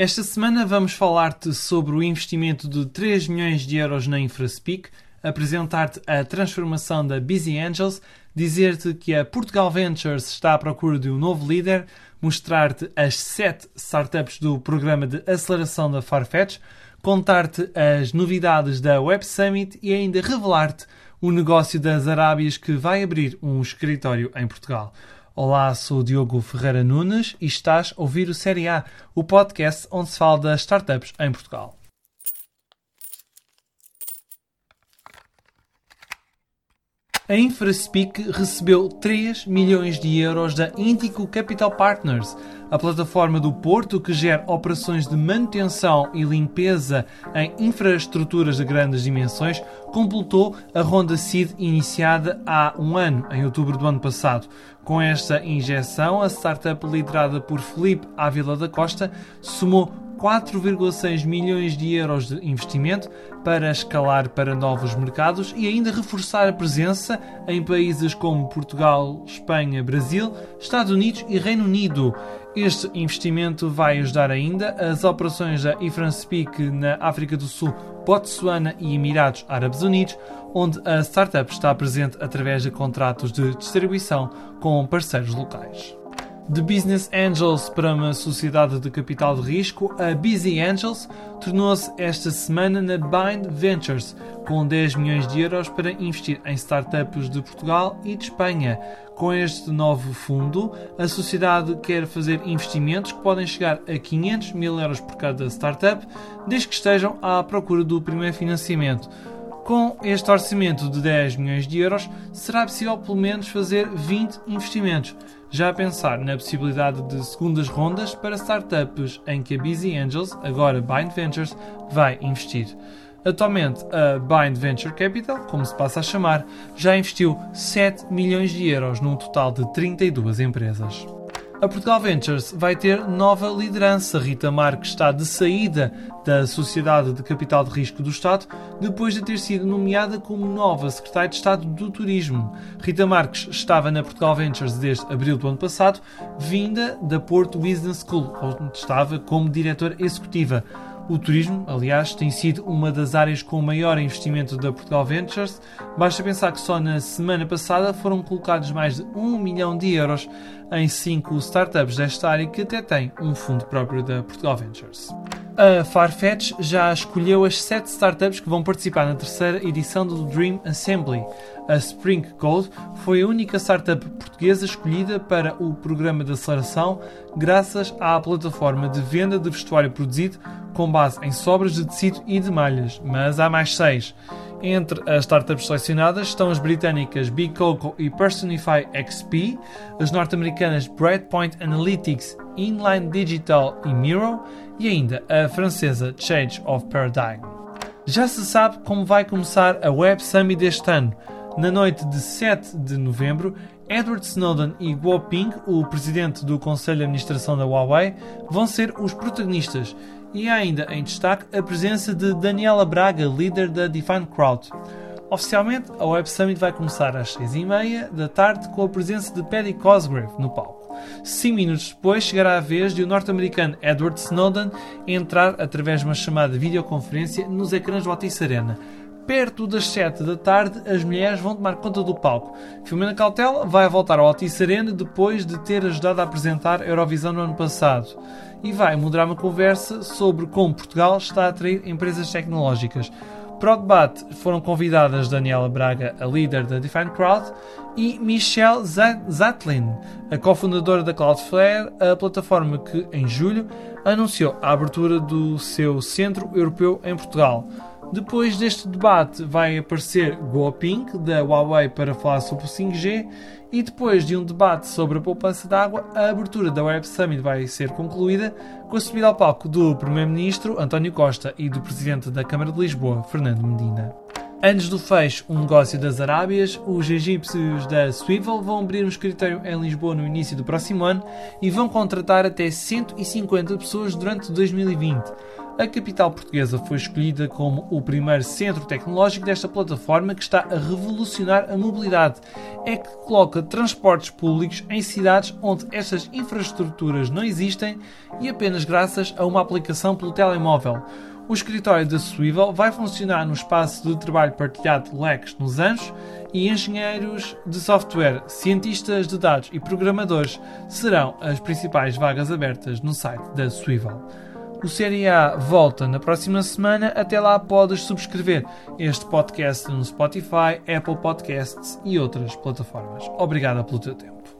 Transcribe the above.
Esta semana vamos falar-te sobre o investimento de 3 milhões de euros na InfraSpeak, apresentar-te a transformação da Busy Angels, dizer-te que a Portugal Ventures está à procura de um novo líder, mostrar-te as 7 startups do programa de aceleração da Farfetch, contar-te as novidades da Web Summit e ainda revelar-te o negócio das Arábias que vai abrir um escritório em Portugal. Olá, sou o Diogo Ferreira Nunes e estás a ouvir o Série A, o podcast onde se fala das startups em Portugal. A InfraSpeak recebeu 3 milhões de euros da Indico Capital Partners, a plataforma do Porto que gera operações de manutenção e limpeza em infraestruturas de grandes dimensões, completou a ronda SEED iniciada há um ano, em outubro do ano passado. Com esta injeção, a startup liderada por Felipe Ávila da Costa somou 4,6 milhões de euros de investimento para escalar para novos mercados e ainda reforçar a presença em países como Portugal, Espanha, Brasil, Estados Unidos e Reino Unido. Este investimento vai ajudar ainda as operações da IFRANSPEAK na África do Sul, Botsuana e Emirados Árabes Unidos, onde a startup está presente através de contratos de distribuição com parceiros locais. De Business Angels para uma sociedade de capital de risco, a Busy Angels tornou-se esta semana na Bind Ventures, com 10 milhões de euros para investir em startups de Portugal e de Espanha. Com este novo fundo, a sociedade quer fazer investimentos que podem chegar a 500 mil euros por cada startup, desde que estejam à procura do primeiro financiamento. Com este orçamento de 10 milhões de euros, será possível pelo menos fazer 20 investimentos já a pensar na possibilidade de segundas rondas para startups em que a Busy Angels, agora Bind Ventures, vai investir. Atualmente, a Bind Venture Capital, como se passa a chamar, já investiu 7 milhões de euros num total de 32 empresas. A Portugal Ventures vai ter nova liderança. Rita Marques está de saída da Sociedade de Capital de Risco do Estado depois de ter sido nomeada como nova Secretária de Estado do Turismo. Rita Marques estava na Portugal Ventures desde abril do ano passado, vinda da Porto Business School, onde estava como diretora executiva. O turismo, aliás, tem sido uma das áreas com maior investimento da Portugal Ventures. Basta pensar que só na semana passada foram colocados mais de 1 milhão de euros em 5 startups desta área que até têm um fundo próprio da Portugal Ventures. A Farfetch já escolheu as 7 startups que vão participar na terceira edição do Dream Assembly. A Spring Gold foi a única startup portuguesa escolhida para o programa de aceleração graças à plataforma de venda de vestuário produzido com base em sobras de tecido e de malhas, mas há mais seis. Entre as startups selecionadas estão as britânicas Big Coco e Personify XP, as norte-americanas Breadpoint Analytics, Inline Digital e Miro e ainda a francesa Change of Paradigm. Já se sabe como vai começar a Web Summit deste ano. Na noite de 7 de novembro, Edward Snowden e Guo Ping, o presidente do Conselho de Administração da Huawei, vão ser os protagonistas e ainda em destaque a presença de Daniela Braga, líder da Define Crowd. Oficialmente, a Web Summit vai começar às 6h30 da tarde com a presença de Paddy Cosgrave no palco. Cinco minutos depois chegará a vez de o norte-americano Edward Snowden entrar através de uma chamada videoconferência nos ecrãs do Altice Arena. Perto das 7 da tarde, as mulheres vão tomar conta do palco. Filomena Cautela vai voltar ao Altice Arena depois de ter ajudado a apresentar a Eurovisão no ano passado e vai moderar uma conversa sobre como Portugal está a atrair empresas tecnológicas. Para o debate foram convidadas Daniela Braga, a líder da Define Crowd, e Michelle Zatlin, a cofundadora da Cloudflare, a plataforma que, em julho, anunciou a abertura do seu centro europeu em Portugal. Depois deste debate vai aparecer Guoping, da Huawei, para falar sobre o 5G e depois de um debate sobre a poupança de água, a abertura da Web Summit vai ser concluída com a subida ao palco do Primeiro-Ministro António Costa e do Presidente da Câmara de Lisboa, Fernando Medina. Antes do fecho, um negócio das Arábias, os egípcios da Swivel vão abrir um escritório em Lisboa no início do próximo ano e vão contratar até 150 pessoas durante 2020. A capital portuguesa foi escolhida como o primeiro centro tecnológico desta plataforma que está a revolucionar a mobilidade. É que coloca transportes públicos em cidades onde estas infraestruturas não existem e apenas graças a uma aplicação pelo telemóvel. O escritório da Swivel vai funcionar no espaço de trabalho partilhado Lex nos Anjos e engenheiros de software, cientistas de dados e programadores serão as principais vagas abertas no site da Swivel. O Série A volta na próxima semana. Até lá podes subscrever este podcast no Spotify, Apple Podcasts e outras plataformas. Obrigada pelo teu tempo.